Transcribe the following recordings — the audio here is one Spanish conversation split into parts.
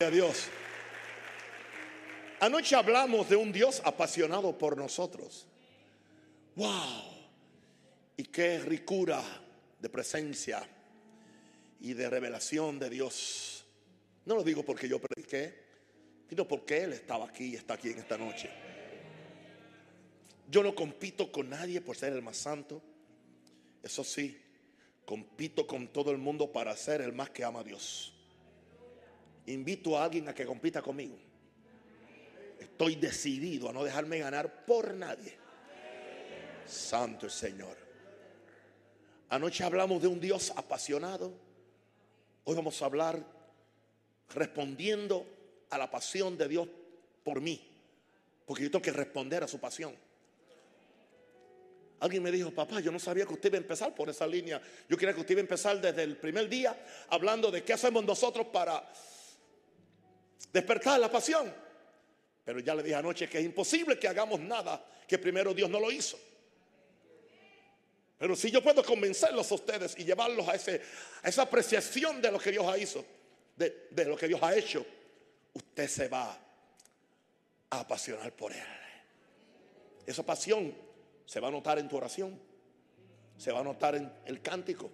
a Dios. Anoche hablamos de un Dios apasionado por nosotros. ¡Wow! Y qué ricura de presencia y de revelación de Dios. No lo digo porque yo prediqué, sino porque Él estaba aquí y está aquí en esta noche. Yo no compito con nadie por ser el más santo. Eso sí, compito con todo el mundo para ser el más que ama a Dios. Invito a alguien a que compita conmigo. Estoy decidido a no dejarme ganar por nadie. Santo el Señor. Anoche hablamos de un Dios apasionado. Hoy vamos a hablar respondiendo a la pasión de Dios por mí. Porque yo tengo que responder a su pasión. Alguien me dijo, papá, yo no sabía que usted iba a empezar por esa línea. Yo quería que usted iba a empezar desde el primer día hablando de qué hacemos nosotros para despertar la pasión. Pero ya le dije anoche que es imposible que hagamos nada que primero Dios no lo hizo. Pero si yo puedo convencerlos a ustedes y llevarlos a, esa apreciación de lo que Dios ha hizo, de, de lo que Dios ha hecho, usted se va a apasionar por Él. Esa pasión se va a notar en tu oración, se va a notar en el cántico,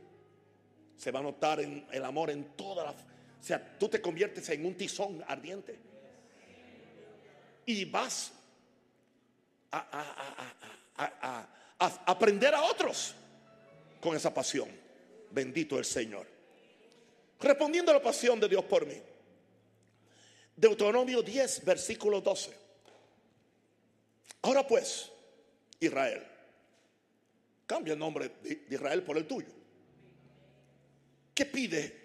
se va a notar en el amor, en toda la... O sea, tú te conviertes en un tizón ardiente y vas a, a, a, a aprender a otros con esa pasión. Bendito el Señor. Respondiendo a la pasión de Dios por mí. Deuteronomio 10, versículo 12. Ahora pues, Israel, cambia el nombre de Israel por el tuyo. ¿Qué pide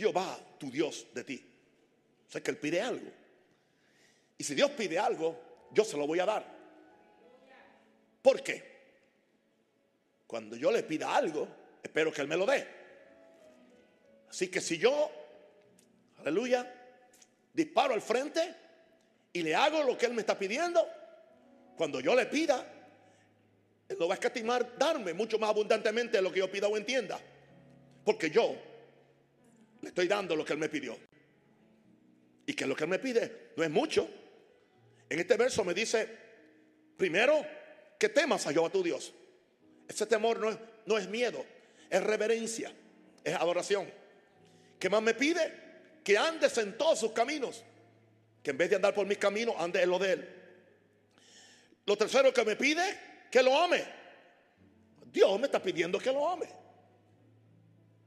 Jehová, tu Dios, de ti? O sea que Él pide algo. Y si Dios pide algo, yo se lo voy a dar. ¿Por qué? Cuando yo le pida algo, espero que Él me lo dé. Así que si yo, aleluya, disparo al frente y le hago lo que Él me está pidiendo, cuando yo le pida, Él no va a escatimar darme mucho más abundantemente de lo que yo pida o entienda. Porque yo le estoy dando lo que Él me pidió. Y que lo que Él me pide no es mucho. En este verso me dice, primero, que temas a Jehová tu Dios. Ese temor no es, no es miedo, es reverencia, es adoración. ¿Qué más me pide? Que andes en todos sus caminos. Que en vez de andar por mis caminos, ande en lo de Él. Lo tercero que me pide, que lo ame. Dios me está pidiendo que lo ame.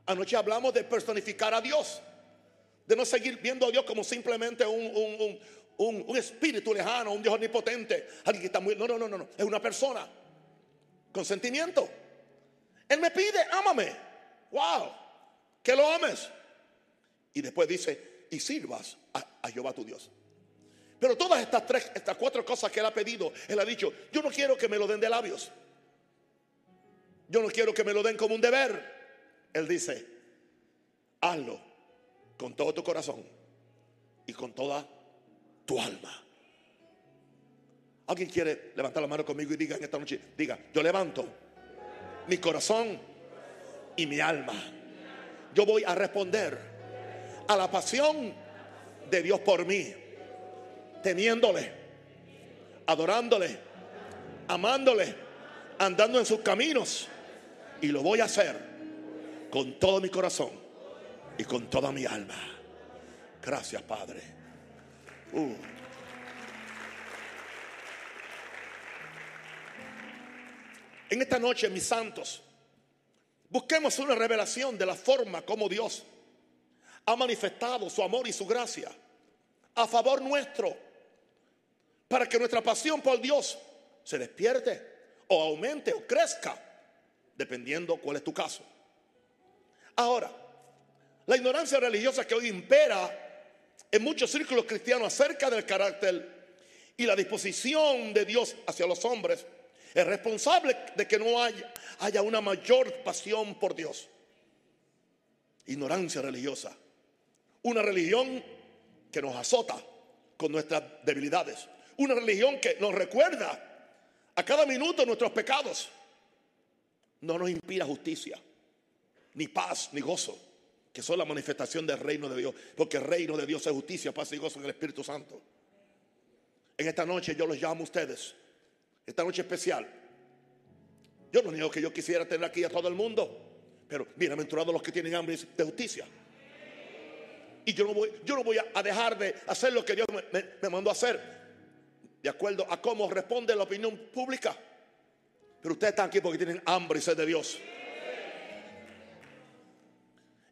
Anoche hablamos de personificar a Dios. De no seguir viendo a Dios como simplemente un, un, un, un espíritu lejano, un Dios omnipotente. Alguien que está muy... No, no, no, no. Es una persona con sentimiento. Él me pide, ámame. Wow. Que lo ames. Y después dice, y sirvas a, a Jehová tu Dios. Pero todas estas tres, estas cuatro cosas que él ha pedido, él ha dicho, yo no quiero que me lo den de labios. Yo no quiero que me lo den como un deber. Él dice, hazlo con todo tu corazón y con toda tu alma. ¿Alguien quiere levantar la mano conmigo y diga en esta noche, diga, yo levanto mi corazón y mi alma. Yo voy a responder a la pasión de Dios por mí, teniéndole, adorándole, amándole, andando en sus caminos. Y lo voy a hacer con todo mi corazón y con toda mi alma. Gracias, Padre. Uh. En esta noche, mis santos, busquemos una revelación de la forma como Dios ha manifestado su amor y su gracia a favor nuestro, para que nuestra pasión por Dios se despierte o aumente o crezca, dependiendo cuál es tu caso. Ahora, la ignorancia religiosa que hoy impera en muchos círculos cristianos acerca del carácter y la disposición de Dios hacia los hombres es responsable de que no haya, haya una mayor pasión por Dios. Ignorancia religiosa. Una religión que nos azota con nuestras debilidades. Una religión que nos recuerda a cada minuto nuestros pecados. No nos inspira justicia, ni paz, ni gozo. que son la manifestación del reino de Dios, porque el reino de Dios es justicia, paz y gozo en el Espíritu Santo. En esta noche yo los llamo a ustedes, esta noche especial. Yo no niego que yo quisiera tener aquí a todo el mundo, pero bienaventurados los que tienen hambre de justicia. Y yo no voy, yo no voy a dejar de hacer lo que Dios me, mandó a hacer, de acuerdo a cómo responde la opinión pública. Pero ustedes están aquí porque tienen hambre y sed de Dios.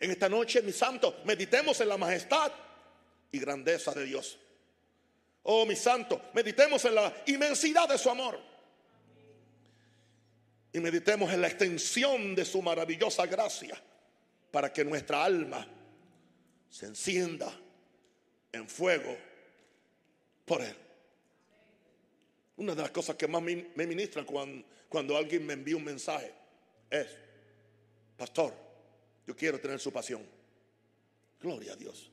En esta noche, mis santos, meditemos en la majestad y grandeza de Dios. Oh, mis santos, meditemos en la inmensidad de su amor. Y meditemos en la extensión de su maravillosa gracia para que nuestra alma se encienda en fuego por Él. Una de las cosas que más me, ministran cuando, cuando alguien me envía un mensaje es, pastor, yo quiero tener su pasión. Gloria a Dios.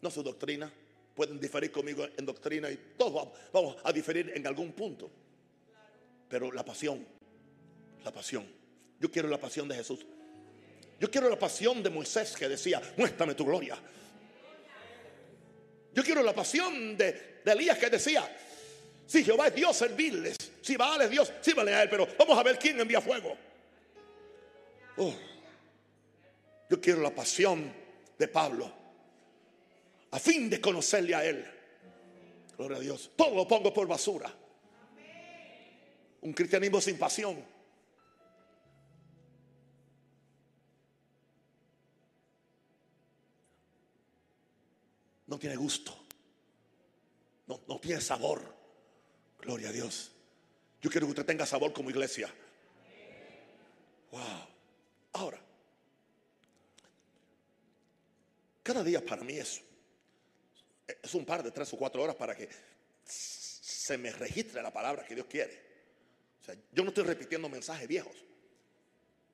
No su doctrina. Pueden diferir conmigo en doctrina y todos vamos a diferir en algún punto. Pero la pasión, la pasión. Yo quiero la pasión de Jesús. Yo quiero la pasión de Moisés que decía, muéstrame tu gloria. Yo quiero la pasión de, Elías que decía, si Jehová es Dios, servirles. Si Baal es Dios, sírvale a él. Pero vamos a ver quién envía fuego. Oh. Yo quiero la pasión de Pablo a fin de conocerle a él. Gloria a Dios. Todo lo pongo por basura. Un cristianismo sin pasión. No tiene gusto. No, no tiene sabor. Gloria a Dios. Yo quiero que usted tenga sabor como iglesia. Cada día para mí es, es un par de tres o cuatro horas para que se me registre la palabra que Dios quiere. O sea, yo no estoy repitiendo mensajes viejos.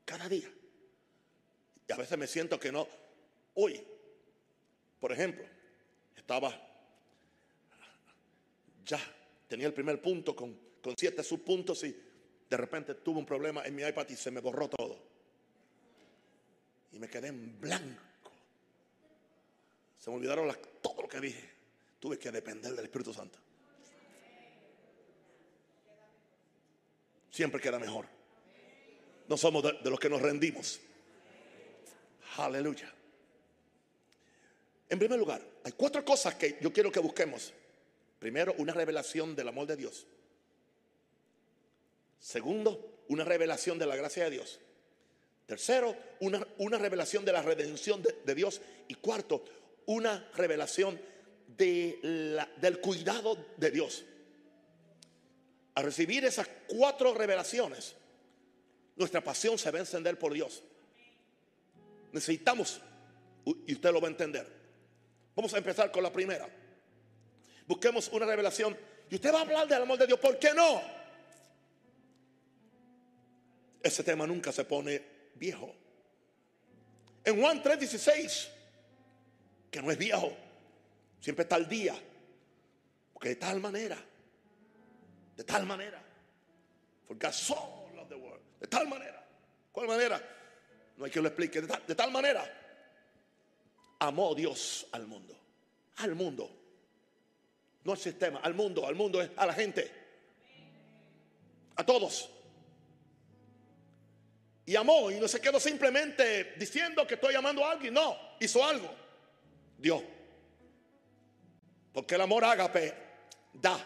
Cada día. Y a veces me siento que no. Hoy, por ejemplo, estaba ya, tenía el primer punto con, con siete subpuntos y de repente tuve un problema en mi iPad y se me borró todo. Y me quedé en blanco. Se me olvidaron todo lo que dije. Tuve que depender del Espíritu Santo. Siempre queda mejor. No somos de, de los que nos rendimos. Aleluya. En primer lugar, hay cuatro cosas que yo quiero que busquemos. Primero, una revelación del amor de Dios. Segundo, una revelación de la gracia de Dios. Tercero, una, una revelación de la redención de, de Dios. Y cuarto, una revelación de del cuidado de Dios. Al recibir esas cuatro revelaciones, nuestra pasión se va a encender por Dios. Necesitamos, y usted lo va a entender. Vamos a empezar con la primera. Busquemos una revelación. Y usted va a hablar del amor de Dios. ¿Por qué no? Ese tema nunca se pone viejo. En Juan 3:16 que no es viejo, siempre está al día. Porque de tal manera, de tal manera, God so the world, de tal manera, ¿cuál manera? No hay que lo explique, de tal, manera, amó Dios al mundo, al mundo, no al sistema, al mundo, al mundo es a la gente, a todos. Y amó y no se quedó simplemente diciendo que estoy amando a alguien, no, hizo algo. Dios. Porque el amor ágape da.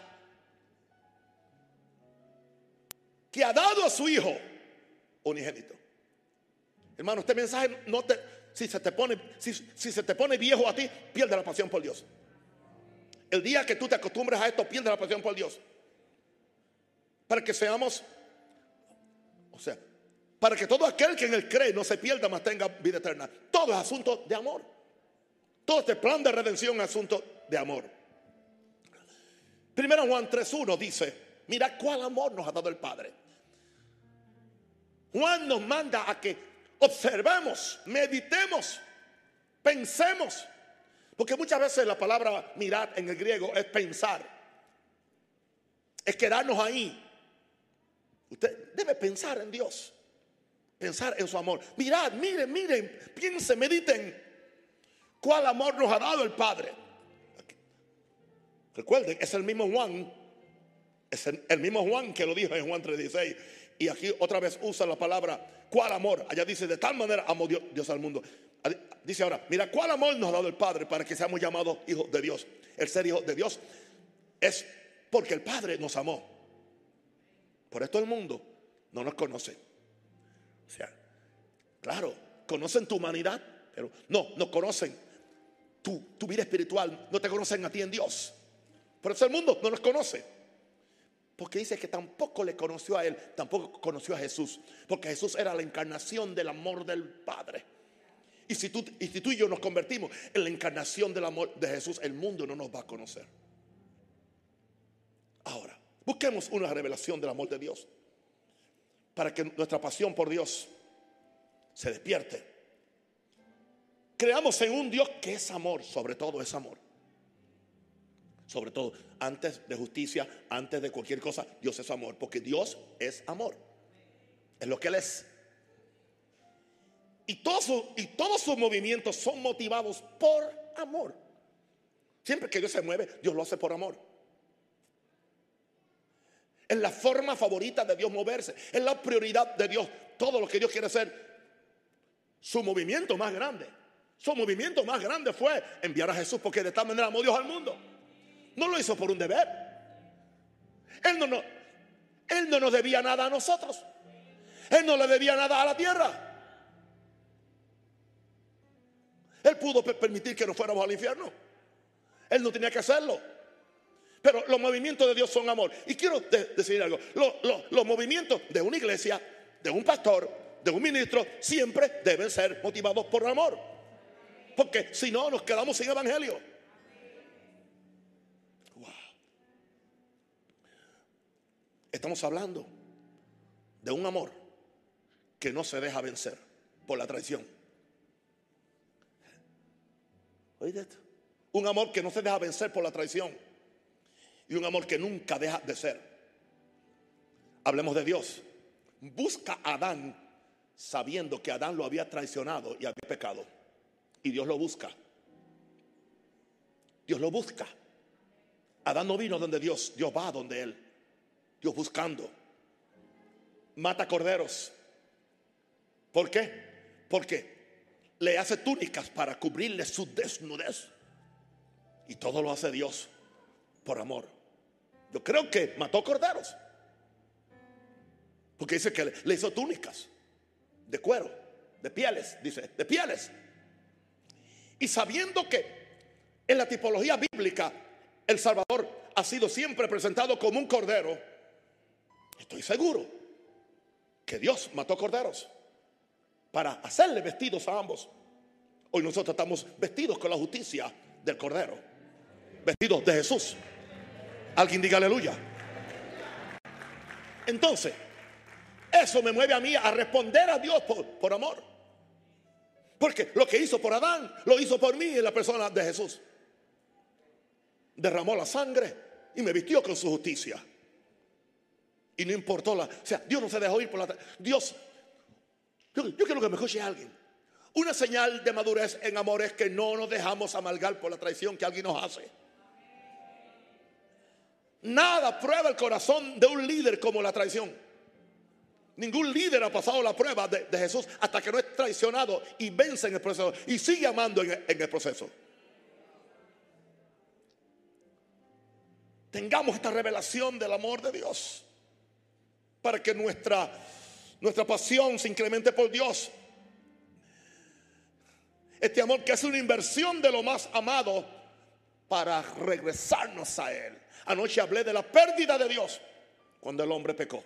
Que ha dado a su hijo unigénito. Hermano, este mensaje no te, si se te pone, si, se te pone viejo a ti, pierde la pasión por Dios. El día que tú te acostumbres a esto, pierde la pasión por Dios. Para que seamos, o sea, para que todo aquel que en él cree no se pierda, más tenga vida eterna. Todo es asunto de amor. Todo este plan de redención es asunto de amor. Primero Juan 3.1 dice, mira cuál amor nos ha dado el Padre. Juan nos manda a que observemos, meditemos, pensemos. Porque muchas veces la palabra mirar en el griego es pensar. Es quedarnos ahí. Usted debe pensar en Dios. Pensar en su amor. Mirad, miren, miren, piensen, mediten ¿Cuál amor nos ha dado el Padre? Recuerden, es el mismo Juan, es el, mismo Juan que lo dijo en Juan 3:16. Y aquí otra vez usa la palabra, ¿cuál amor? Allá dice, de tal manera amó Dios, al mundo. Dice ahora, mira, ¿cuál amor nos ha dado el Padre para que seamos llamados hijos de Dios? El ser hijo de Dios es porque el Padre nos amó. Por esto el mundo no nos conoce. O sea, claro, conocen tu humanidad, pero no, no conocen tu, tu vida espiritual, no te conocen a ti en Dios. Por eso el mundo no nos conoce. Porque dice que tampoco le conoció a él, tampoco conoció a Jesús. Porque Jesús era la encarnación del amor del Padre. Y si, tú, y si tú y yo nos convertimos en la encarnación del amor de Jesús, el mundo no nos va a conocer. Ahora, busquemos una revelación del amor de Dios. Para que nuestra pasión por Dios se despierte. Creamos en un Dios que es amor, sobre todo es amor. Sobre todo, antes de justicia, antes de cualquier cosa, Dios es amor. Porque Dios es amor. Es lo que Él es. Y todos, y todos sus movimientos son motivados por amor. Siempre que Dios se mueve, Dios lo hace por amor. Es la forma favorita de Dios moverse. Es la prioridad de Dios. Todo lo que Dios quiere hacer. Su movimiento más grande. Su movimiento más grande fue enviar a Jesús porque de tal manera amó Dios al mundo. No lo hizo por un deber. Él no, no, él no nos debía nada a nosotros. Él no le debía nada a la tierra. Él pudo permitir que nos fuéramos al infierno. Él no tenía que hacerlo. Pero los movimientos de Dios son amor. Y quiero decir algo. los movimientos de una iglesia, de un pastor, de un ministro, siempre deben ser motivados por amor. Porque si no, nos quedamos sin evangelio. Estamos hablando de un amor que no se deja vencer por la traición. ¿Oíste? Un amor que no se deja vencer por la traición. Y un amor que nunca deja de ser. Hablemos de Dios. Busca a Adán sabiendo que Adán lo había traicionado y había pecado. Y Dios lo busca. Dios lo busca. Adán no vino donde Dios, Dios va donde él. Dios buscando. Mata corderos. ¿Por qué? Porque le hace túnicas para cubrirle su desnudez. Y todo lo hace Dios por amor. Yo creo que mató corderos. Porque dice que le hizo túnicas de cuero, de pieles, dice, de pieles. Y sabiendo que en la tipología bíblica el Salvador ha sido siempre presentado como un cordero, Estoy seguro que Dios mató corderos para hacerle vestidos a ambos. Hoy nosotros estamos vestidos con la justicia del cordero, vestidos de Jesús. Alguien diga aleluya. Entonces, eso me mueve a mí a responder a Dios por, por amor. Porque lo que hizo por Adán, lo hizo por mí en la persona de Jesús. Derramó la sangre y me vistió con su justicia. Y no importó la. O sea, Dios no se dejó ir por la. Dios. Yo, quiero que me escuche alguien. Una señal de madurez en amor es que no nos dejamos amalgar por la traición que alguien nos hace. Nada prueba el corazón de un líder como la traición. Ningún líder ha pasado la prueba de, Jesús hasta que no es traicionado y vence en el proceso y sigue amando en el proceso. Tengamos esta revelación del amor de Dios para que nuestra, nuestra pasión se incremente por Dios. Este amor que es una inversión de lo más amado para regresarnos a Él. Anoche hablé de la pérdida de Dios cuando el hombre pecó.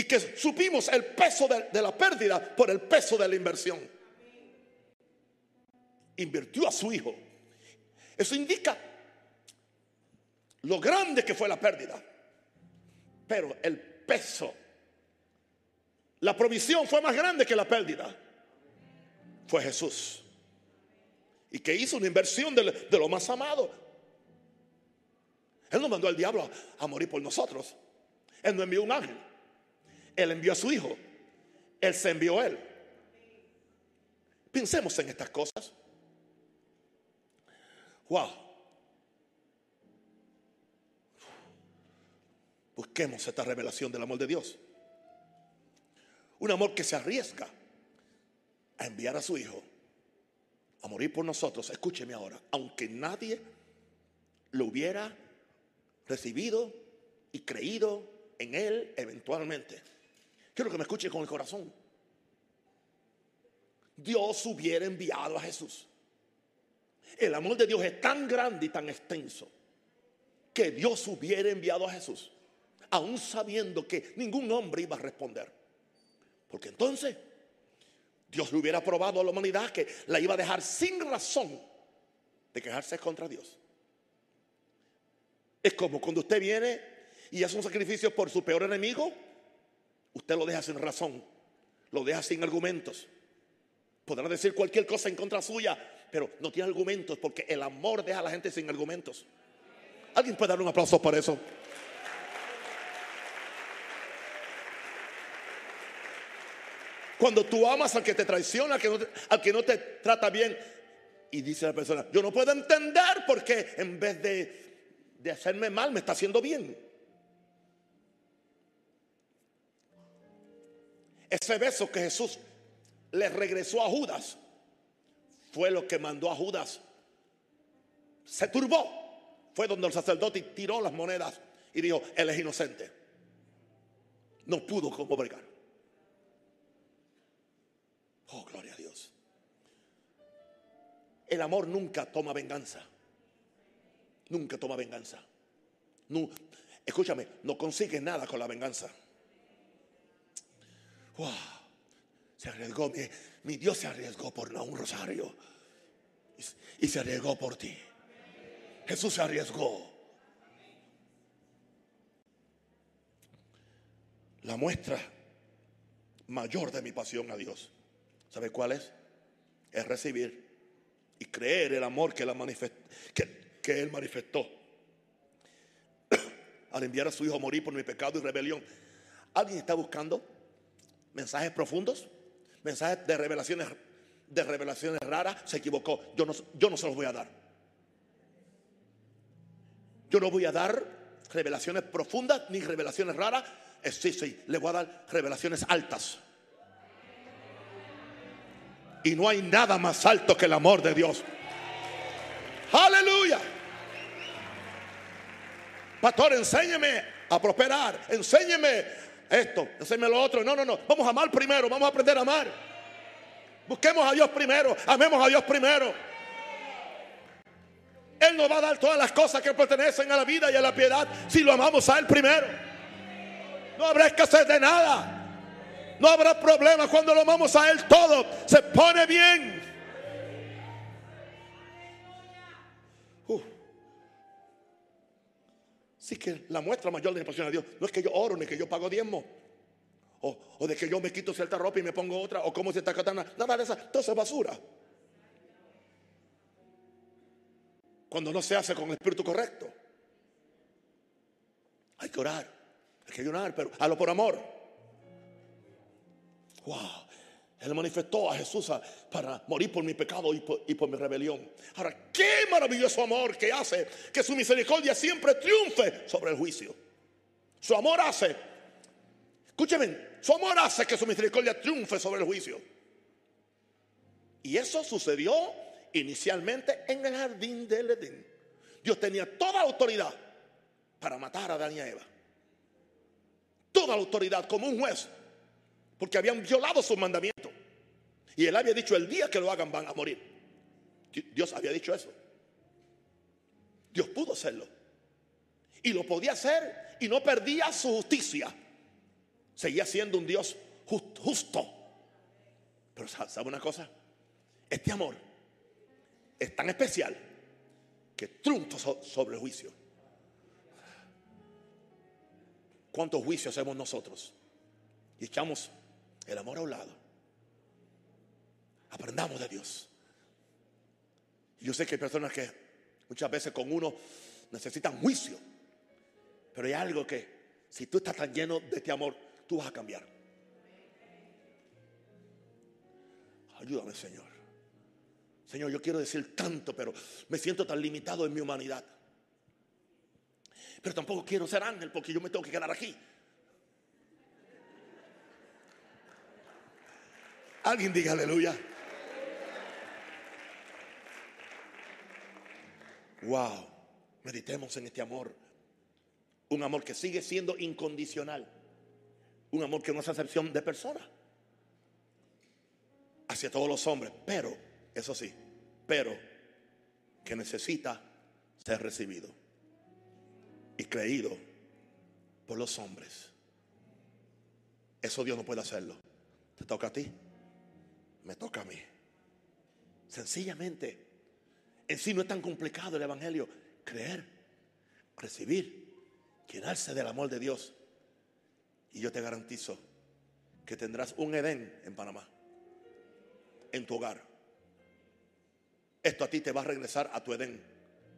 Y que supimos el peso de, la pérdida por el peso de la inversión. Invirtió a su hijo. Eso indica lo grande que fue la pérdida. Pero el peso, la provisión fue más grande que la pérdida. Fue Jesús. Y que hizo una inversión de, lo más amado. Él no mandó al diablo a, morir por nosotros. Él no envió un ángel. Él envió a su hijo. Él se envió a él. Pensemos en estas cosas. Wow. Busquemos esta revelación del amor de Dios. Un amor que se arriesga a enviar a su Hijo a morir por nosotros. Escúcheme ahora, aunque nadie lo hubiera recibido y creído en Él eventualmente. Quiero que me escuche con el corazón. Dios hubiera enviado a Jesús. El amor de Dios es tan grande y tan extenso que Dios hubiera enviado a Jesús, aún sabiendo que ningún hombre iba a responder. Porque entonces Dios le hubiera probado a la humanidad que la iba a dejar sin razón de quejarse contra Dios. Es como cuando usted viene y hace un sacrificio por su peor enemigo, usted lo deja sin razón, lo deja sin argumentos. Podrá decir cualquier cosa en contra suya, pero no tiene argumentos porque el amor deja a la gente sin argumentos. ¿Alguien puede dar un aplauso por eso? Cuando tú amas al que te traiciona, al que no te, trata bien, y dice la persona, yo no puedo entender por qué en vez de, de hacerme mal me está haciendo bien. Ese beso que Jesús le regresó a Judas fue lo que mandó a Judas. Se turbó. Fue donde el sacerdote tiró las monedas y dijo, él es inocente. No pudo como bregar. Oh, gloria a Dios. El amor nunca toma venganza. Nunca toma venganza. No, escúchame, no consigue nada con la venganza. Wow. Se arriesgó, mi, Dios se arriesgó por un rosario. Y, se arriesgó por ti. Jesús se arriesgó. La muestra mayor de mi pasión a Dios ¿Sabe cuál es? Es recibir y creer el amor que, que Él manifestó al enviar a su Hijo a morir por mi pecado y rebelión. ¿Alguien está buscando mensajes profundos? ¿Mensajes de revelaciones, de revelaciones raras? Se equivocó. Yo no, yo no se los voy a dar. Yo no voy a dar revelaciones profundas ni revelaciones raras. Eh, sí, sí, le voy a dar revelaciones altas. Y no hay nada más alto que el amor de Dios. Aleluya. Pastor, enséñeme a prosperar. Enséñeme esto, enséñeme lo otro. No, no, no. Vamos a amar primero. Vamos a aprender a amar. Busquemos a Dios primero. Amemos a Dios primero. Él nos va a dar todas las cosas que pertenecen a la vida y a la piedad si lo amamos a Él primero. No habrá escasez de nada. No habrá problema cuando lo amamos a Él todo. Se pone bien. Sí que la muestra mayor de mi pasión a Dios no es que yo oro ni que yo pago diezmo. O, o, de que yo me quito cierta ropa y me pongo otra. O como si está katana. Nada de esa. Todo eso es basura. Cuando no se hace con el espíritu correcto. Hay que orar. Hay que llorar, pero hazlo por amor. Wow. Él manifestó a Jesús para morir por mi pecado y por, mi rebelión. Ahora, qué maravilloso amor que hace que su misericordia siempre triunfe sobre el juicio. Su amor hace, escúcheme, su amor hace que su misericordia triunfe sobre el juicio. Y eso sucedió inicialmente en el jardín del Edén. Dios tenía toda la autoridad para matar a Adán y a Eva. Toda la autoridad como un juez porque habían violado sus mandamientos. Y él había dicho, el día que lo hagan van a morir. Dios había dicho eso. Dios pudo hacerlo. Y lo podía hacer y no perdía su justicia. Seguía siendo un Dios justo. Pero ¿sabe una cosa? Este amor es tan especial que triunfa sobre el juicio. ¿Cuántos juicios hacemos nosotros? Y echamos el amor a un lado. Aprendamos de Dios. Yo sé que hay personas que muchas veces con uno necesitan juicio. Pero hay algo que si tú estás tan lleno de este amor, tú vas a cambiar. Ayúdame, Señor. Señor, yo quiero decir tanto, pero me siento tan limitado en mi humanidad. Pero tampoco quiero ser ángel porque yo me tengo que quedar aquí. Alguien diga aleluya. Wow, meditemos en este amor. Un amor que sigue siendo incondicional. Un amor que no hace excepción de persona. Hacia todos los hombres. Pero, eso sí, pero que necesita ser recibido y creído por los hombres. Eso Dios no puede hacerlo. Te toca a ti. Me toca a mí. Sencillamente, en sí no es tan complicado el Evangelio. Creer, recibir, llenarse del amor de Dios. Y yo te garantizo que tendrás un Edén en Panamá, en tu hogar. Esto a ti te va a regresar a tu Edén.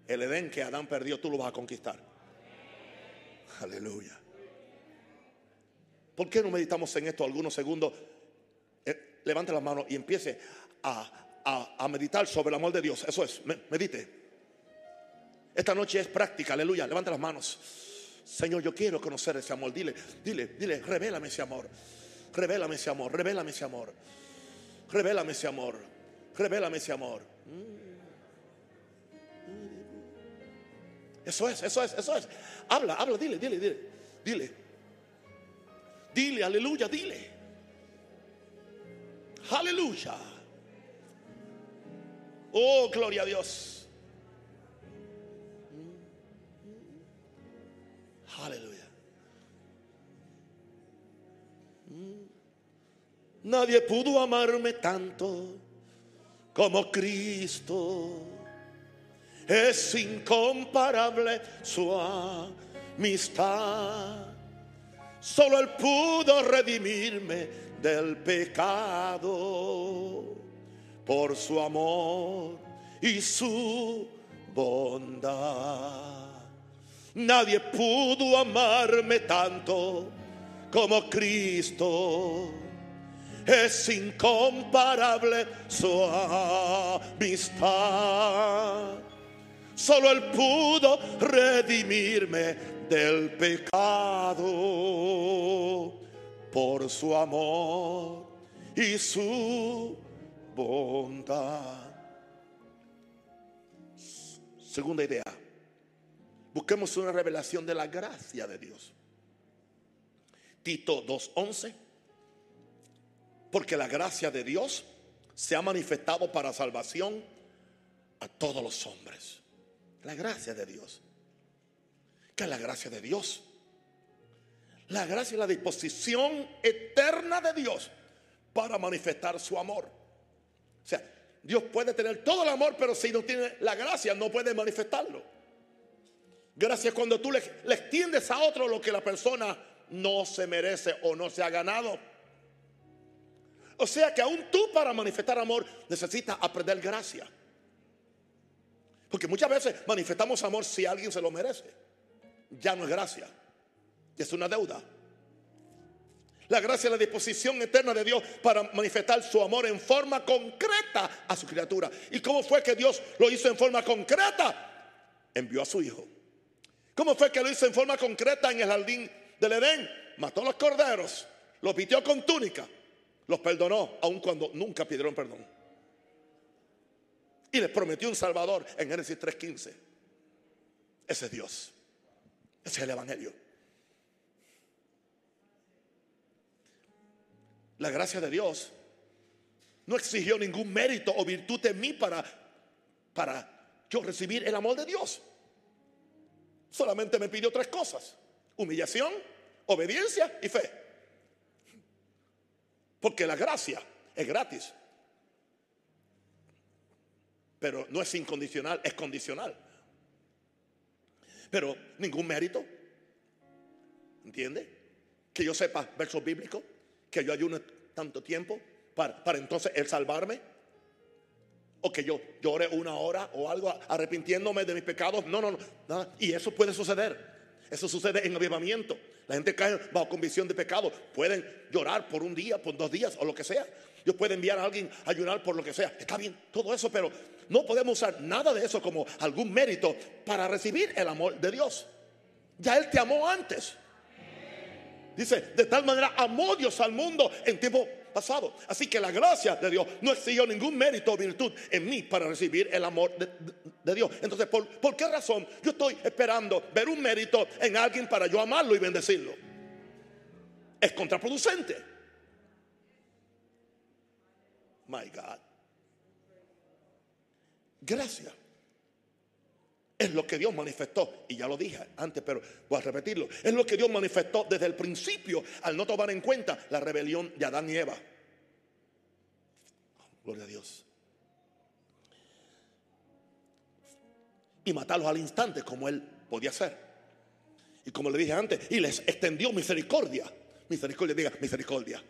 El Edén que Adán perdió, tú lo vas a conquistar. Aleluya. ¿Por qué no meditamos en esto algunos segundos? Eh, levante las manos y empiece a, a, meditar sobre el amor de Dios. Eso es, medite. Esta noche es práctica, aleluya. Levante las manos. Señor, yo quiero conocer ese amor. Dile, dile, dile, revélame ese amor. Revélame ese amor, revélame ese amor. Revélame ese amor. Revélame ese amor. Eso es, eso es, eso es. Habla, habla, dile, dile, dile. Dile. Dile, aleluya, dile. Aleluya. Oh, gloria a Dios. Aleluya. Nadie pudo amarme tanto como Cristo. Es incomparable su amistad. Solo Él pudo redimirme del pecado por su amor y su bondad. Nadie pudo amarme tanto como Cristo es incomparable su amistad. Solo Él pudo redimirme del pecado por su amor y su bondad. Segunda idea. Busquemos una revelación de la gracia de Dios. Tito 2.11 porque la gracia de Dios se ha manifestado para salvación a todos los hombres. La gracia de Dios. ¿Qué es la gracia de Dios? La gracia y la disposición eterna de Dios para manifestar su amor. O sea, Dios puede tener todo el amor, pero si no tiene la gracia, no puede manifestarlo. Gracias cuando tú le, le extiendes a otro lo que la persona no se merece o no se ha ganado. O sea que aún tú para manifestar amor necesitas aprender gracia. Porque muchas veces manifestamos amor si alguien se lo merece. Ya no es gracia. Es una deuda. La gracia es la disposición eterna de Dios para manifestar su amor en forma concreta a su criatura. ¿Y cómo fue que Dios lo hizo en forma concreta? Envió a su Hijo. ¿Cómo fue que lo hizo en forma concreta en el jardín del Edén? Mató a los corderos, los vistió con túnica, los perdonó aun cuando nunca pidieron perdón. Y les prometió un Salvador en Génesis 3.15. Ese es Dios. Ese es el Evangelio. La gracia de Dios no exigió ningún mérito o virtud en mí para, para yo recibir el amor de Dios. Solamente me pidió tres cosas. Humillación, obediencia y fe. Porque la gracia es gratis. Pero no es incondicional, es condicional. Pero ningún mérito. ¿Entiende? Que yo sepa versos bíblicos, que yo ayune tanto tiempo para, para entonces el salvarme. O que yo llore una hora o algo arrepintiéndome de mis pecados. No, no, no. Nada. Y eso puede suceder. Eso sucede en avivamiento. La gente cae bajo convicción de pecado. Pueden llorar por un día, por dos días o lo que sea. Dios puede enviar a alguien a ayunar por lo que sea. Está bien, todo eso, pero no podemos usar nada de eso como algún mérito para recibir el amor de Dios. Ya Él te amó antes. Dice, de tal manera amó Dios al mundo en tiempo pasado. Así que la gracia de Dios no exigió ningún mérito o virtud en mí para recibir el amor de, Dios. Entonces, ¿por, ¿por qué razón yo estoy esperando ver un mérito en alguien para yo amarlo y bendecirlo? Es contraproducente. My God. Gracias. Es lo que Dios manifestó, y ya lo dije antes, pero voy a repetirlo. Es lo que Dios manifestó desde el principio al no tomar en cuenta la rebelión de Adán y Eva. Gloria a Dios. Y matarlos al instante como él podía hacer. Y como le dije antes, y les extendió misericordia. Misericordia, diga misericordia.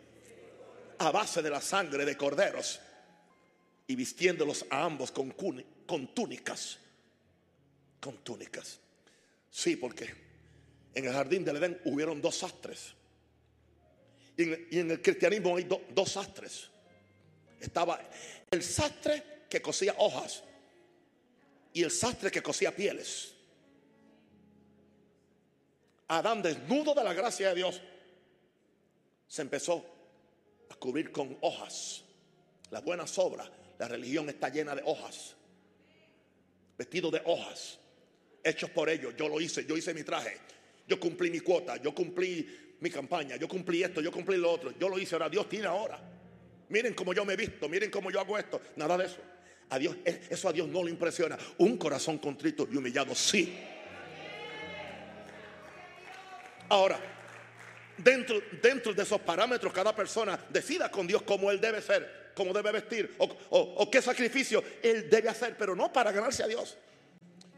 A base de la sangre de corderos. Y vistiéndolos a ambos con, con túnicas con túnicas. Sí, porque en el jardín del Edén hubieron dos sastres. Y en, el cristianismo hay dos sastres. Estaba el sastre que cosía hojas y el sastre que cosía pieles. Adán, desnudo de la gracia de Dios, se empezó a cubrir con hojas. La buena sobra, la religión está llena de hojas, vestido de hojas hechos por ellos. Yo lo hice, yo hice mi traje. Yo cumplí mi cuota, yo cumplí mi campaña, yo cumplí esto, yo cumplí lo otro. Yo lo hice, ahora Dios tiene ahora. Miren cómo yo me he visto, miren cómo yo hago esto. Nada de eso. A Dios, eso a Dios no le impresiona. Un corazón contrito y humillado, sí. Ahora, dentro, dentro de esos parámetros, cada persona decida con Dios cómo Él debe ser, cómo debe vestir o, o qué sacrificio Él debe hacer, pero no para ganarse a Dios.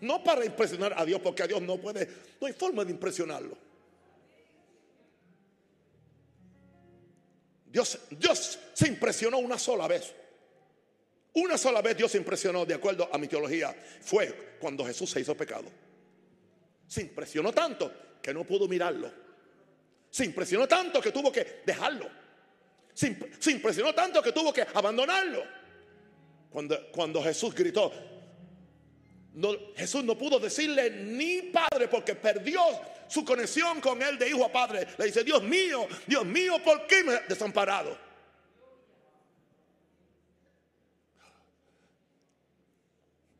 No para impresionar a Dios, porque a Dios no puede, no hay forma de impresionarlo. Dios, Dios se impresionó una sola vez. Una sola vez Dios se impresionó, de acuerdo a mi teología, fue cuando Jesús se hizo pecado. Se impresionó tanto que no pudo mirarlo. Se impresionó tanto que tuvo que dejarlo. Se, impresionó tanto que tuvo que abandonarlo. Cuando, cuando Jesús gritó, Jesús no pudo decirle ni padre porque perdió su conexión con él de hijo a padre. Le dice, Dios mío, Dios mío, ¿por qué me has desamparado?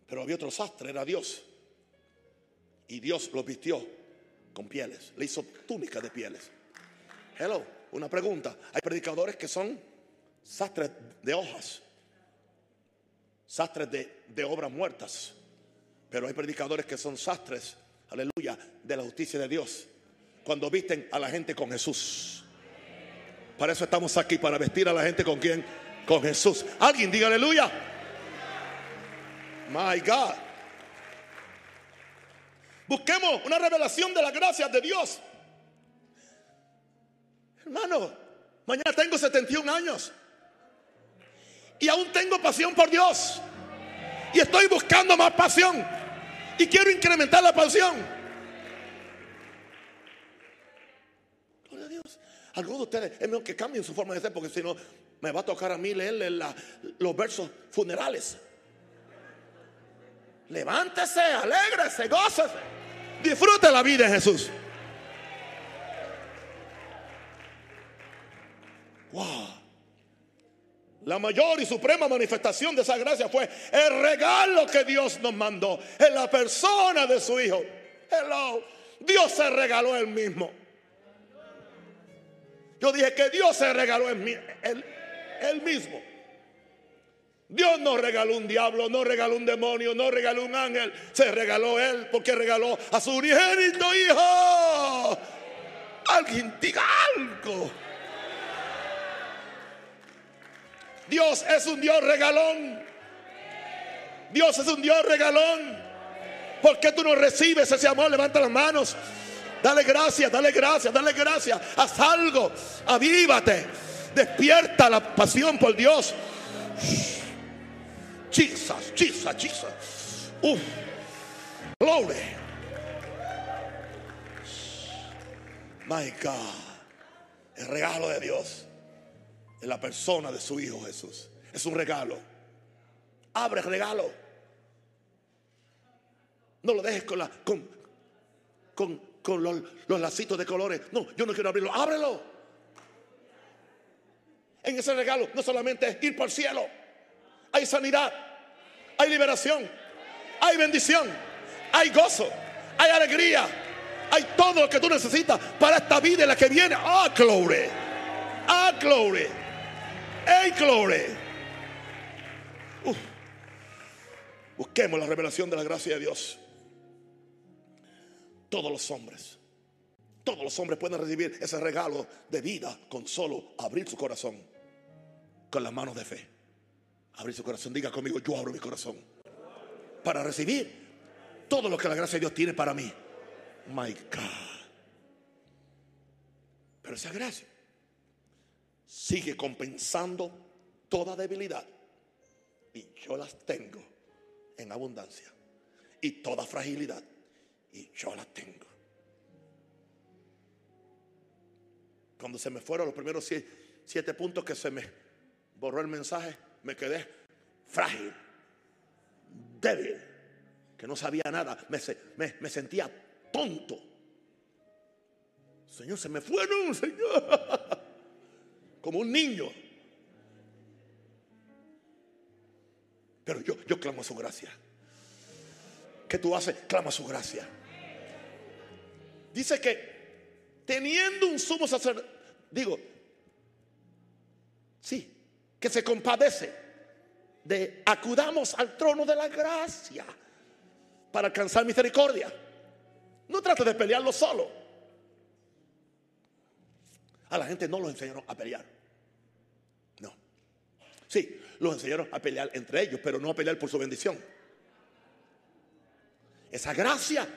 Pero había otro sastre, era Dios. Y Dios lo vistió con pieles, le hizo túnica de pieles. Hello, una pregunta. Hay predicadores que son sastres de hojas, sastres de obras muertas pero hay predicadores que son sastres, aleluya, de la justicia de Dios. Cuando visten a la gente con Jesús. Para eso estamos aquí, para vestir a la gente con quién? Con Jesús. Alguien diga aleluya. My God. Busquemos una revelación de la gracia de Dios. Hermano, mañana tengo 71 años. Y aún tengo pasión por Dios. Y estoy buscando más pasión y quiero incrementar la pasión. Gloria a Dios. Algunos de ustedes es mejor que cambien su forma de ser porque si no me va a tocar a mí leerle los versos funerales. Levántese, alégrese, gócese. Disfrute la vida en Jesús. Wow. La mayor y suprema manifestación de esa gracia fue el regalo que Dios nos mandó en la persona de su Hijo. Hello. Dios se regaló él mismo. Yo dije que Dios se regaló él, él mismo. Dios no regaló un diablo, no regaló un demonio, no regaló un ángel. Se regaló él porque regaló a su unigénito hijo. Alguien diga algo. Dios es un Dios regalón. Dios es un Dios regalón. ¿Por qué tú no recibes ese amor? Levanta las manos. Dale gracias, dale gracias, dale gracias. Haz algo. Avívate. Despierta la pasión por Dios. Jesus, Jesus, Jesus. Uf. Glory. My God. El regalo de Dios. En la persona de su Hijo Jesús. Es un regalo. Abre el regalo. No lo dejes con, la, con, con, con los, los lacitos de colores. No, yo no quiero abrirlo. Ábrelo. En ese regalo no solamente es ir por el cielo. Hay sanidad. Hay liberación. Hay bendición. Hay gozo. Hay alegría. Hay todo lo que tú necesitas para esta vida y la que viene. Ah, glory. Ah, glory. Hey, glory. Busquemos la revelación de la gracia de Dios. Todos los hombres, todos los hombres pueden recibir ese regalo de vida con solo abrir su corazón con las manos de fe. Abrir su corazón, diga conmigo, yo abro mi corazón para recibir todo lo que la gracia de Dios tiene para mí. My God. Pero esa gracia sigue compensando toda debilidad. Y yo las tengo en abundancia. Y toda fragilidad. Y yo las tengo. Cuando se me fueron los primeros siete, puntos que se me borró el mensaje, me quedé frágil, débil, que no sabía nada, me, me sentía tonto. Señor, se me fueron, Señor. Como un niño. Pero yo, yo clamo a su gracia. ¿Qué tú haces? Clama su gracia. Dice que teniendo un sumo sacerdote, digo, sí, que se compadece de acudamos al trono de la gracia para alcanzar misericordia. No trate de pelearlo solo. A la gente no los enseñaron a pelear. Sí, los enseñaron a pelear entre ellos, pero no a pelear por su bendición. Esa gracia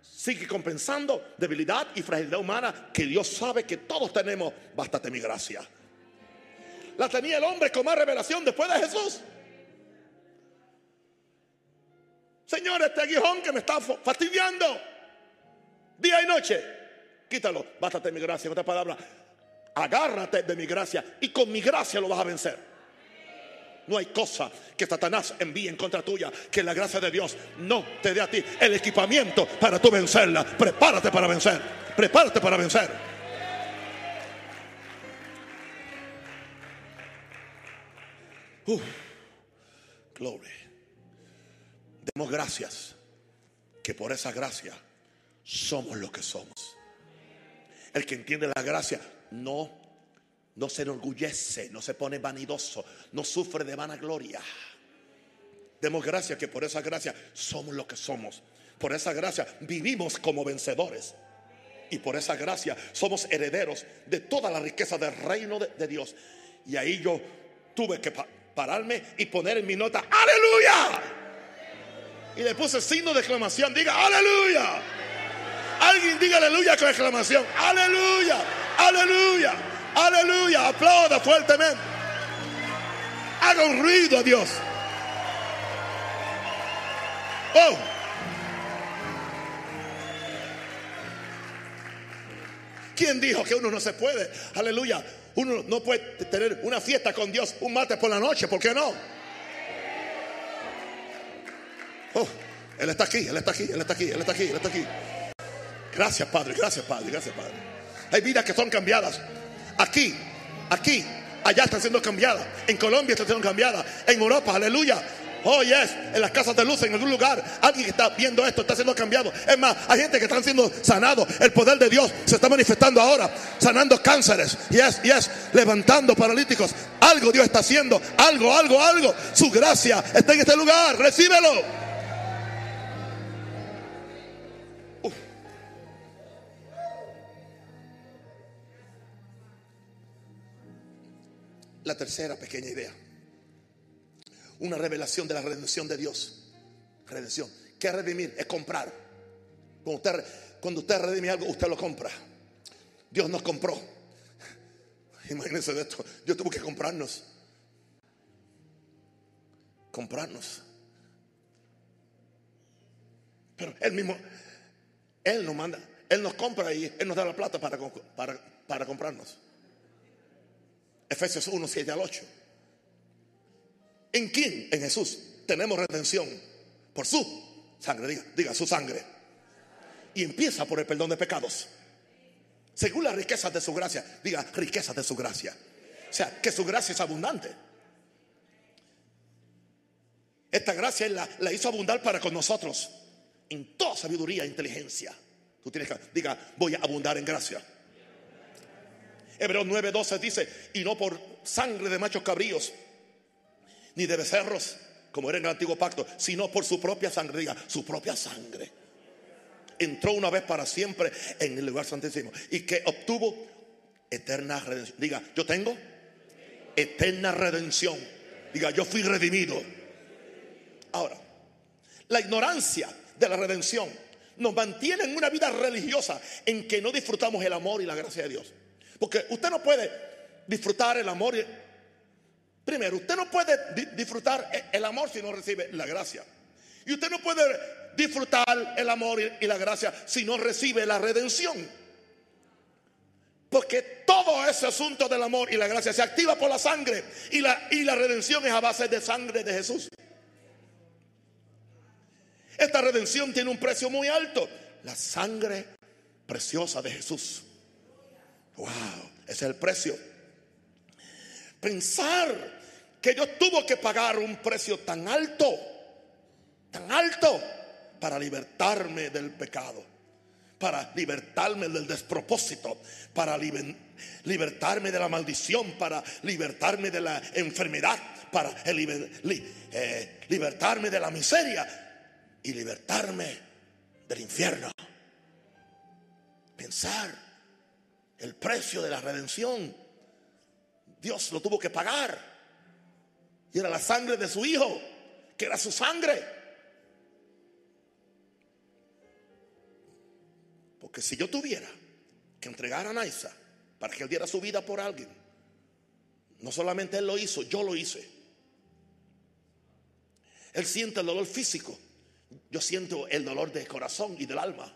sigue compensando debilidad y fragilidad humana que Dios sabe que todos tenemos. Bástate mi gracia. La tenía el hombre con más revelación después de Jesús. Señor, este aguijón que me está fastidiando día y noche, quítalo. Bástate mi gracia. En otra palabra, agárrate de mi gracia y con mi gracia lo vas a vencer. No hay cosa que Satanás envíe en contra tuya que la gracia de Dios no te dé a ti el equipamiento para tú vencerla. Prepárate para vencer. Prepárate para vencer. Uf, gloria. Demos gracias que por esa gracia somos lo que somos. El que entiende la gracia no no se enorgullece, no se pone vanidoso, no sufre de vanagloria. Demos gracias que por esa gracia somos lo que somos. Por esa gracia vivimos como vencedores. Y por esa gracia somos herederos de toda la riqueza del reino de, Dios. Y ahí yo tuve que pararme y poner en mi nota, aleluya. Y le puse signo de exclamación, diga, aleluya. Alguien diga aleluya con exclamación, aleluya, aleluya. Aleluya, aplauda fuertemente. Haga un ruido a Dios. Oh. ¿Quién dijo que uno no se puede? Aleluya. Uno no puede tener una fiesta con Dios un martes por la noche. ¿Por qué no? Oh, él está aquí, Él está aquí, Él está aquí, Él está aquí, Él está aquí. Gracias, Padre, gracias, Padre, gracias, Padre. Hay vidas que son cambiadas. Aquí, aquí, allá están siendo cambiadas. En Colombia están siendo cambiadas. En Europa, aleluya. Oh, yes, en las casas de luz, en algún lugar, alguien que está viendo esto está siendo cambiado. Es más, hay gente que está siendo sanado. El poder de Dios se está manifestando ahora, sanando cánceres. Yes, yes, levantando paralíticos. Algo Dios está haciendo, algo, algo, algo. Su gracia está en este lugar. Recíbelo. La tercera pequeña idea. Una revelación de la redención de Dios. Redención. ¿Qué redimir? Es comprar. Cuando usted, cuando usted redime algo, usted lo compra. Dios nos compró. Imagínense de esto. Yo tuve que comprarnos. Comprarnos. Pero Él mismo, Él nos manda, Él nos compra y Él nos da la plata para, para, para comprarnos. Efesios 1, 7 al 8. ¿En quién? En Jesús. Tenemos redención por su sangre. Diga, su sangre. Y empieza por el perdón de pecados. Según las riquezas de su gracia. Diga, riquezas de su gracia. O sea, que su gracia es abundante. Esta gracia la, la hizo abundar para con nosotros. En toda sabiduría e inteligencia. Tú tienes que, diga, voy a abundar en gracia. Hebreos 9:12 dice, y no por sangre de machos cabríos, ni de becerros, como era en el antiguo pacto, sino por su propia sangre, diga, su propia sangre. Entró una vez para siempre en el lugar santísimo y que obtuvo eterna redención. Diga, yo tengo eterna redención. Diga, yo fui redimido. Ahora, la ignorancia de la redención nos mantiene en una vida religiosa en que no disfrutamos el amor y la gracia de Dios. Porque usted no puede disfrutar el amor. Primero, usted no puede disfrutar e-, el amor si no recibe la gracia. Y usted no puede disfrutar el amor y la gracia si no recibe la redención. Porque todo ese asunto del amor y la gracia se activa por la sangre. Y la, y la redención es a base de sangre de Jesús. Esta redención tiene un precio muy alto. La sangre preciosa de Jesús. Wow, ese es el precio. Pensar que Dios tuvo que pagar un precio tan alto, tan alto, para libertarme del pecado, para libertarme del despropósito, para libertarme de la maldición, para libertarme de la enfermedad, para eh, libertarme de la miseria y libertarme del infierno. Pensar el precio de la redención. Dios lo tuvo que pagar. Y era la sangre de su hijo, que era su sangre. Porque si yo tuviera que entregar a Naisa para que él diera su vida por alguien, no solamente él lo hizo, yo lo hice. Él siente el dolor físico, yo siento el dolor del corazón y del alma.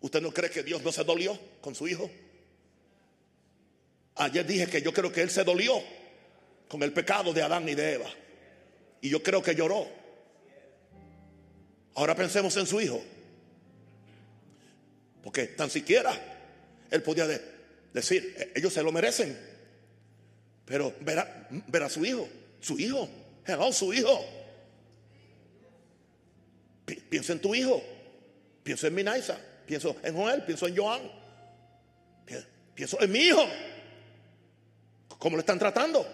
¿Usted no cree que Dios no se dolió con su hijo? Ayer dije que yo creo que Él se dolió con el pecado de Adán y de Eva. Y yo creo que lloró. Ahora pensemos en su hijo. Porque tan siquiera Él podía decir, e-, ellos se lo merecen. Pero verá, verá a su hijo, su hijo, hello, su hijo. Piensa en tu hijo, piensa en Minaisa. Pienso en Joel, pienso en Joan. Pienso en mi hijo. ¿Cómo lo están tratando?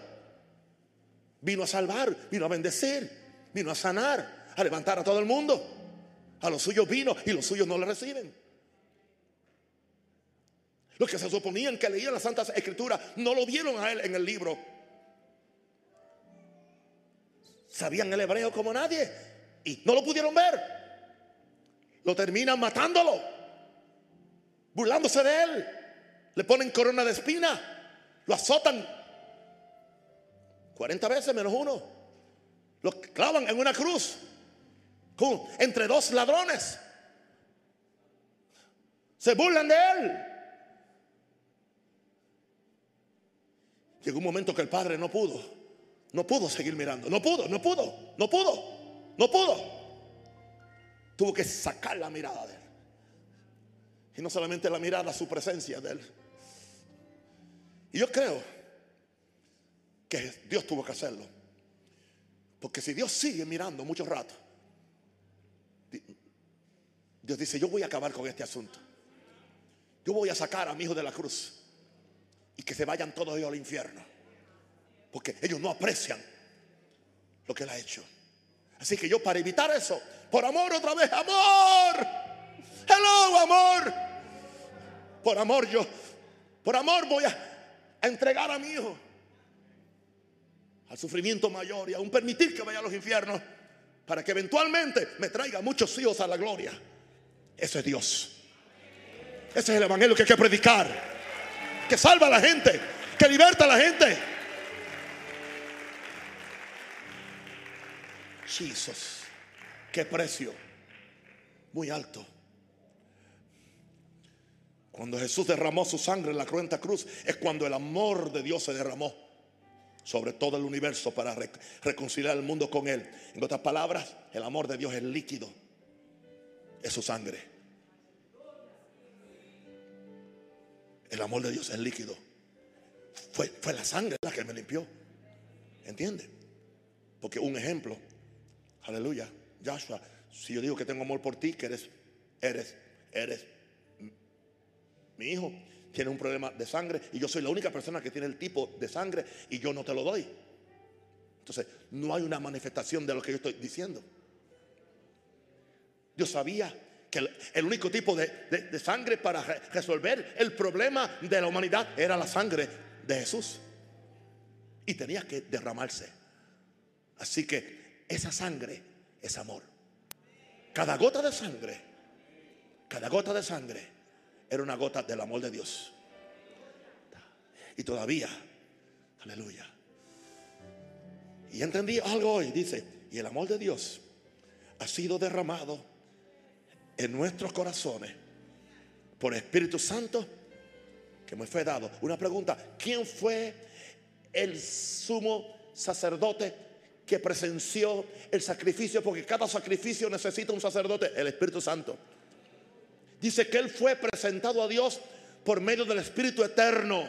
Vino a salvar, vino a bendecir, vino a sanar, a levantar a todo el mundo. A los suyos vino y los suyos no le reciben. Los que se suponían que leían las Santas Escrituras no lo vieron a él en el libro. Sabían el hebreo como nadie y no lo pudieron ver. Lo terminan matándolo burlándose de él. Le ponen corona de espina, lo azotan 40 veces menos uno. Lo clavan en una cruz entre dos ladrones. Se burlan de él. Llegó un momento que el padre no pudo, no pudo seguir mirando, no pudo, no pudo, no pudo, no pudo. Tuvo que sacar la mirada de él. Y no solamente la mirada, su presencia de Él. Y yo creo que Dios tuvo que hacerlo. Porque si Dios sigue mirando mucho rato, Dios dice, yo voy a acabar con este asunto. Yo voy a sacar a mi hijo de la cruz y que se vayan todos ellos al infierno. Porque ellos no aprecian lo que él ha hecho. Así que yo para evitar eso, por amor otra vez, amor. Hello, amor. Por amor yo, por amor voy a, entregar a mi hijo al sufrimiento mayor y aún permitir que vaya a los infiernos para que eventualmente me traiga muchos hijos a la gloria. Ese es Dios. Ese es el evangelio que hay que predicar. Que salva a la gente, que liberta a la gente. Jesus, qué precio. Muy alto. Cuando Jesús derramó su sangre en la cruenta cruz, es cuando el amor de Dios se derramó sobre todo el universo para reconciliar el mundo con Él. En otras palabras, el amor de Dios es líquido, es su sangre. El amor de Dios es líquido. Fue, fue la sangre la que me limpió. ¿Entiende? Porque un ejemplo, aleluya, Joshua, si yo digo que tengo amor por ti, que eres, eres, eres mi hijo tiene un problema de sangre y yo soy la única persona que tiene el tipo de sangre y yo no te lo doy. Entonces, no hay una manifestación de lo que yo estoy diciendo. Dios sabía que el, único tipo de, de sangre para resolver el problema de la humanidad era la sangre de Jesús. Y tenía que derramarse. Así que esa sangre es amor. Cada gota de sangre, cada gota de sangre era una gota del amor de Dios. Y todavía, aleluya. Y entendí algo hoy, dice, y el amor de Dios ha sido derramado en nuestros corazones por Espíritu Santo que me fue dado. Una pregunta, ¿quién fue el sumo sacerdote que presenció el sacrificio? Porque cada sacrificio necesita un sacerdote, el Espíritu Santo. Dice que Él fue presentado a Dios por medio del Espíritu Eterno.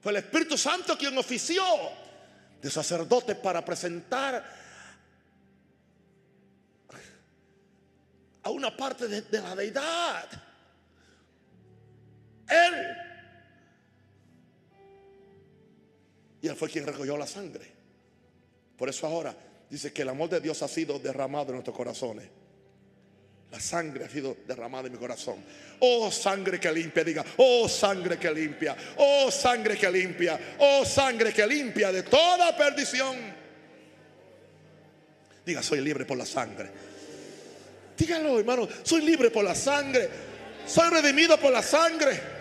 Fue el Espíritu Santo quien ofició de sacerdote para presentar a una parte de, la deidad. Él. Y Él fue quien recogió la sangre. Por eso ahora dice que el amor de Dios ha sido derramado en nuestros corazones. La sangre ha sido derramada en mi corazón. Oh sangre que limpia, diga, oh sangre que limpia, oh sangre que limpia, oh sangre que limpia de toda perdición. Diga, soy libre por la sangre. Dígalo, hermano, soy libre por la sangre. Soy redimido por la sangre.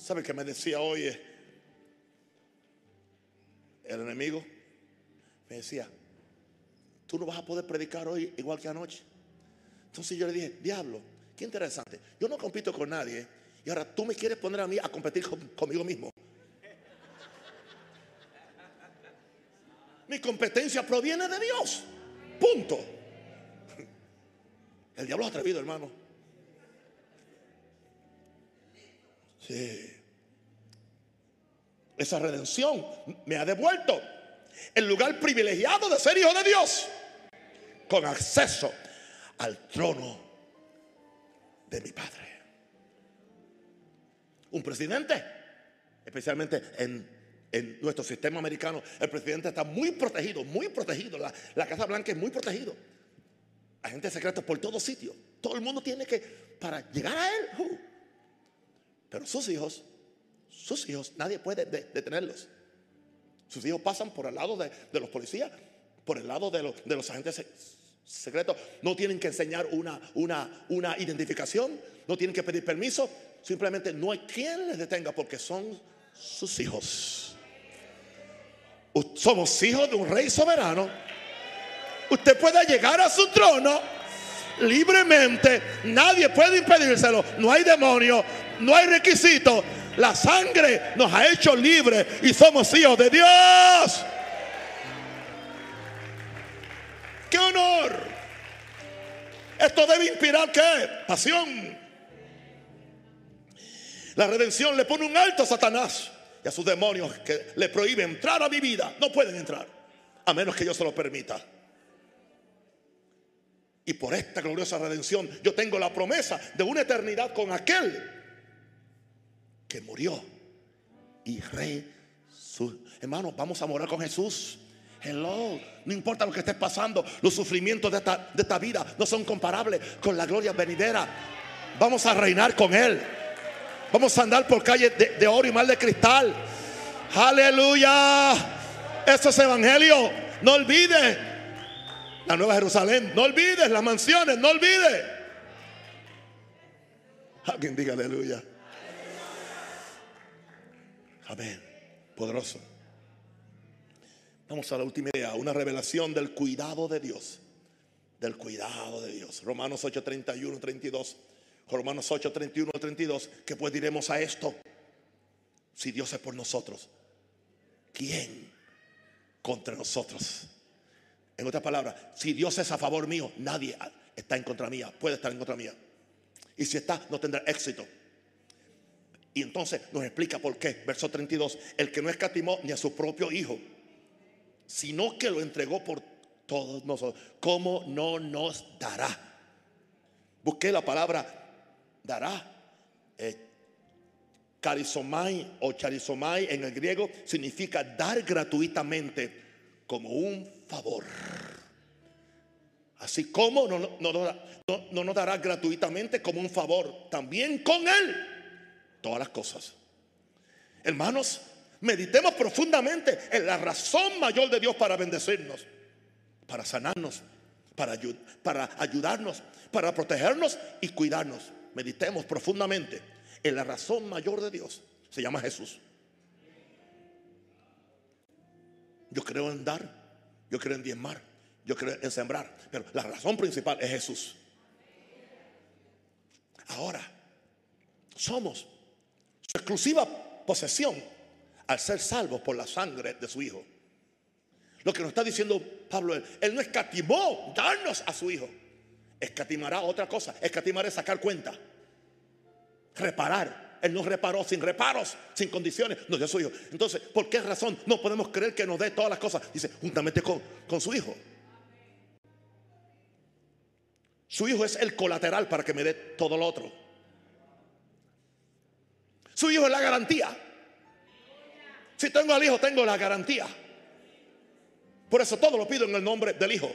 ¿Sabe qué me decía hoy el enemigo? Me decía, tú no vas a poder predicar hoy igual que anoche. Entonces yo le dije, diablo, qué interesante. Yo no compito con nadie y ahora tú me quieres poner a mí a competir conmigo mismo. Mi competencia proviene de Dios. Punto. El diablo es atrevido, hermano. Sí esa redención me ha devuelto el lugar privilegiado de ser hijo de Dios con acceso al trono de mi Padre. Un presidente, especialmente en, nuestro sistema americano, el presidente está muy protegido, muy protegido. La, la Casa Blanca es muy protegido. Agentes secretos por todos sitios. Todo el mundo tiene que, para llegar a él, uh. Pero sus hijos sus hijos, nadie puede detenerlos. Sus hijos pasan por el lado de, los policías, por el lado de, los agentes secretos. No tienen que enseñar una, identificación, no tienen que pedir permiso. Simplemente no hay quien les detenga porque son sus hijos. Somos hijos de un rey soberano. Usted puede llegar a su trono libremente. Nadie puede impedírselo. No hay demonio, no hay requisito. La sangre nos ha hecho libres y somos hijos de Dios. ¡Qué honor! Esto debe inspirar qué? Pasión. La redención le pone un alto a Satanás y a sus demonios que le prohíben entrar a mi vida. No pueden entrar a menos que yo se lo permita. Y por esta gloriosa redención yo tengo la promesa de una eternidad con aquel que murió y rey. Hermano, vamos a morar con Jesús. Hello, no importa lo que estés pasando, los sufrimientos de esta, de esta vida no son comparables con la gloria venidera. Vamos a reinar con Él. Vamos a andar por calles de, oro y mal de cristal. Aleluya. Eso es evangelio. No olvides la Nueva Jerusalén. No olvides las mansiones. No olvides. Alguien diga aleluya. Amén. Poderoso. Vamos a la última idea, una revelación del cuidado de Dios. Del cuidado de Dios. Romanos 8, 31, 32. Romanos 8, 31, 32. ¿Qué pues diremos a esto? Si Dios es por nosotros, ¿quién contra nosotros? En otras palabras, si Dios es a favor mío, nadie está en contra mía, puede estar en contra mía. Y si está, no tendrá éxito. Y entonces nos explica por qué. Verso 32, el que no escatimó ni a su propio hijo, sino que lo entregó por todos nosotros, ¿cómo no nos dará? Busqué la palabra dará. Eh, o charizomai en el griego significa dar gratuitamente como un favor. Así como no, no, nos dará gratuitamente como un favor, también con Él todas las cosas. Hermanos, meditemos profundamente en la razón mayor de Dios para bendecirnos, para sanarnos, para, para ayudarnos, para protegernos y cuidarnos. Meditemos profundamente en la razón mayor de Dios. Se llama Jesús. Yo creo en dar, yo creo en diezmar, yo creo en sembrar, pero la razón principal es Jesús. Ahora, somos su exclusiva posesión al ser salvos por la sangre de su Hijo. Lo que nos está diciendo Pablo, él, no escatimó darnos a su Hijo. Escatimará otra cosa. Escatimar es sacar cuenta. Reparar. Él nos reparó sin reparos, sin condiciones, nos dio su hijo. Entonces, ¿por qué razón no podemos creer que nos dé todas las cosas? Dice, juntamente con, con su hijo. Su hijo es el colateral para que me dé todo lo otro. Su hijo es la garantía. Si tengo al hijo, tengo la garantía. Por eso todo lo pido en el nombre del hijo,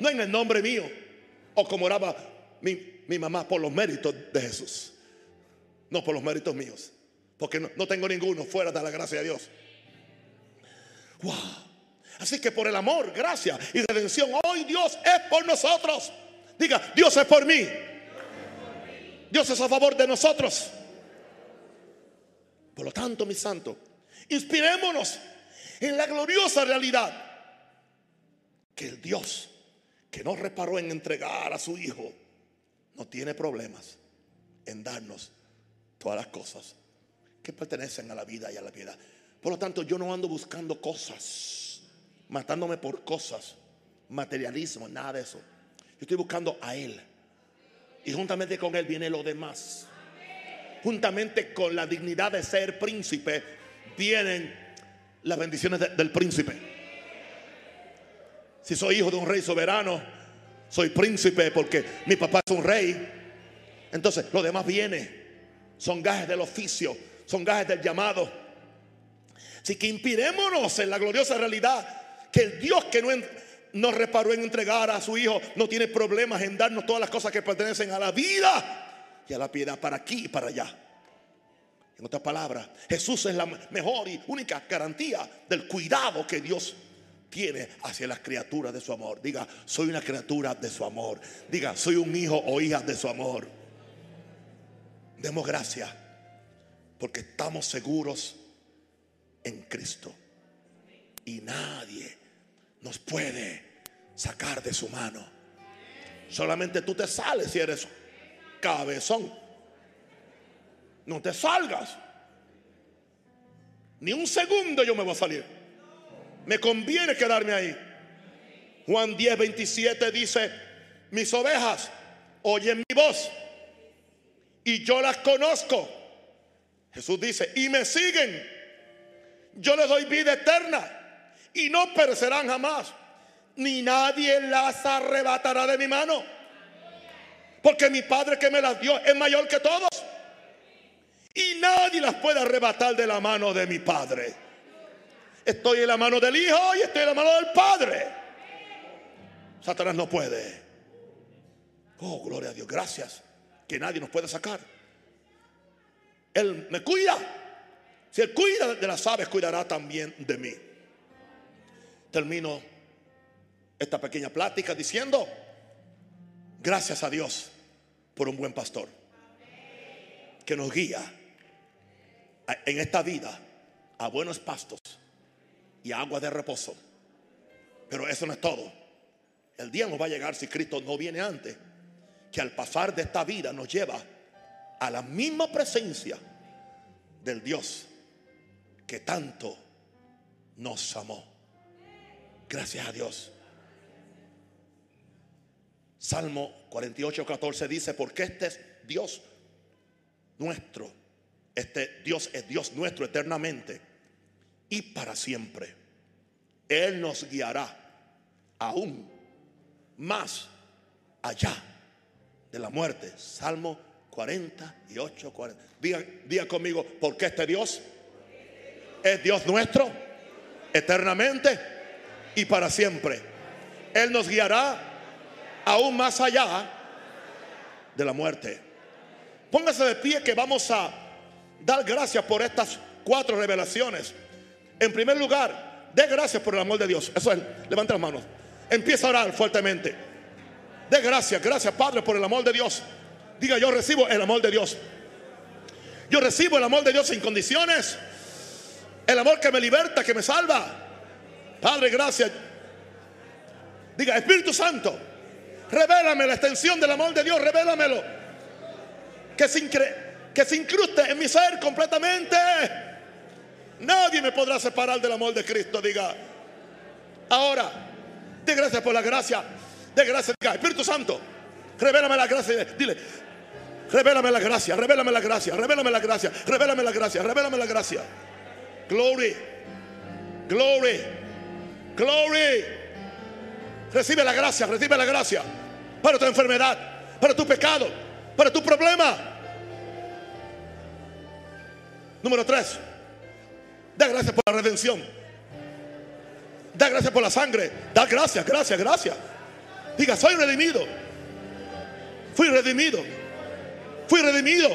no en el nombre mío. O como oraba mi, mi mamá por los méritos de Jesús no por los méritos míos, porque no, tengo ninguno fuera de la gracia de Dios. Wow. Así que por el amor, gracia y redención, hoy Dios es por nosotros. Diga, Dios es por mí. Dios es a favor de nosotros. Por lo tanto, mis santos, inspirémonos en la gloriosa realidad que el Dios que nos reparó en entregar a su Hijo no tiene problemas en darnos todas las cosas que pertenecen a la vida y a la piedad. Por lo tanto, yo no ando buscando cosas, matándome por cosas, materialismo, nada de eso. Yo estoy buscando a Él. Y juntamente con Él viene lo demás. Juntamente con la dignidad de ser príncipe, vienen las bendiciones del príncipe. Si soy hijo de un rey soberano, soy príncipe porque mi papá es un rey. Entonces, lo demás viene son gajes del oficio, son gajes del llamado. Así que inspirémonos en la gloriosa realidad que el Dios que no nos reparó en entregar a su Hijo no tiene problemas en darnos todas las cosas que pertenecen a la vida y a la piedad para aquí y para allá. En otras palabras, Jesús es la mejor y única garantía del cuidado que Dios tiene hacia las criaturas de su amor. Diga, soy una criatura de su amor. Diga, soy un hijo o hija de su amor. Demos gracias porque estamos seguros en Cristo. Y nadie nos puede sacar de su mano. Solamente tú te sales si eres cabezón. No te salgas. Ni un segundo yo me voy a salir. Me conviene quedarme ahí. Juan 10, 27 dice, mis ovejas oyen mi voz y yo las conozco. Jesús dice, y me siguen. Yo les doy vida eterna y no perecerán jamás, ni nadie las arrebatará de mi mano. Porque mi Padre que me las dio es mayor que todos. Y nadie las puede arrebatar de la mano de mi Padre. Estoy en la mano del Hijo y estoy en la mano del Padre. Satanás no puede. Oh, gloria a Dios. Gracias que nadie nos puede sacar. Él me cuida. Si Él cuida de las aves, cuidará también de mí. Termino esta pequeña plática diciendo, gracias a Dios por un buen pastor que nos guía en esta vida a buenos pastos y agua de reposo. Pero eso no es todo. El día nos va a llegar si Cristo no viene antes, que al pasar de esta vida nos lleva a la misma presencia del Dios que tanto nos amó. Gracias a Dios. Salmo 48, 14 dice, porque este es Dios nuestro, este Dios es Dios nuestro eternamente y para siempre. Él nos guiará aún más allá de la muerte. Salmo 48, 40. Diga, diga conmigo, porque este Dios es Dios nuestro eternamente y para siempre. Él nos guiará aún más allá de la muerte. Póngase de pie que vamos a dar gracias por estas cuatro revelaciones. En primer lugar, dé gracias por el amor de Dios. Eso es, levanta las manos. Empieza a orar fuertemente. Dé gracias, gracias Padre por el amor de Dios. Diga, yo recibo el amor de Dios. Yo recibo el amor de Dios sin condiciones. El amor que me liberta, que me salva. Padre, gracias. Diga, Espíritu Santo, Revélame la extensión del amor de Dios, revélamelo. Que se, que se incruste en mi ser completamente. Nadie me podrá separar del amor de Cristo, diga. Ahora, de gracias por la gracia. De gracias, diga, Espíritu Santo, revélame la gracia. Dile, revélame la gracia, revélame la gracia, revélame la gracia, revélame la gracia, revélame la gracia. Glory, glory, glory. Recibe la gracia, recibe la gracia para tu enfermedad, para tu pecado, para tu problema. Número tres, da gracias por la redención. Da gracias por la sangre. Da gracias, gracias, gracias. Diga, soy redimido. Fui redimido. Fui redimido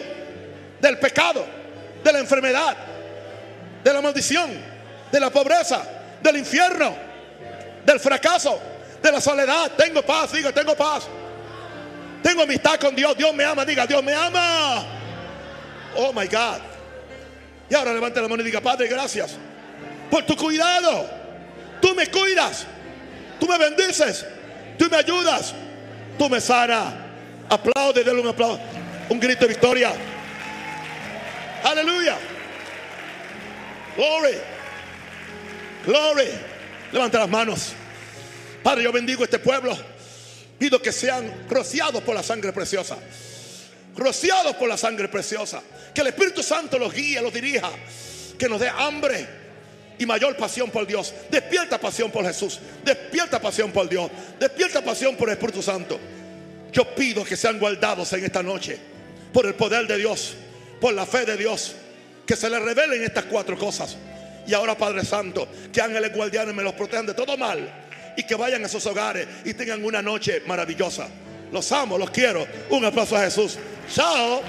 del pecado, de la enfermedad, de la maldición, de la pobreza, del infierno, del fracaso, de la soledad. Tengo paz, diga, tengo paz. Tengo amistad con Dios. Dios me ama, diga, Dios me ama. Oh my God. Y ahora levante la mano y diga, Padre, gracias por tu cuidado. Tú me cuidas. Tú me bendices. Tú me ayudas. Tú me sanas. Aplaude, denle un aplauso. Un grito de victoria. Aleluya. Glory. Glory. Levanta las manos. Padre, yo bendigo este pueblo. Pido que sean rociados por la sangre preciosa. Rociados por la sangre preciosa. Que el Espíritu Santo los guíe, los dirija. Que nos dé hambre y mayor pasión por Dios. Despierta pasión por Jesús. Despierta pasión por Dios. Despierta pasión por el Espíritu Santo. Yo pido que sean guardados en esta noche por el poder de Dios, por la fe de Dios. Que se les revelen estas cuatro cosas. Y ahora, Padre Santo, que ángeles guardianes me los protejan de todo mal y que vayan a sus hogares y tengan una noche maravillosa. Los amo, los quiero. Un aplauso a Jesús. Chao.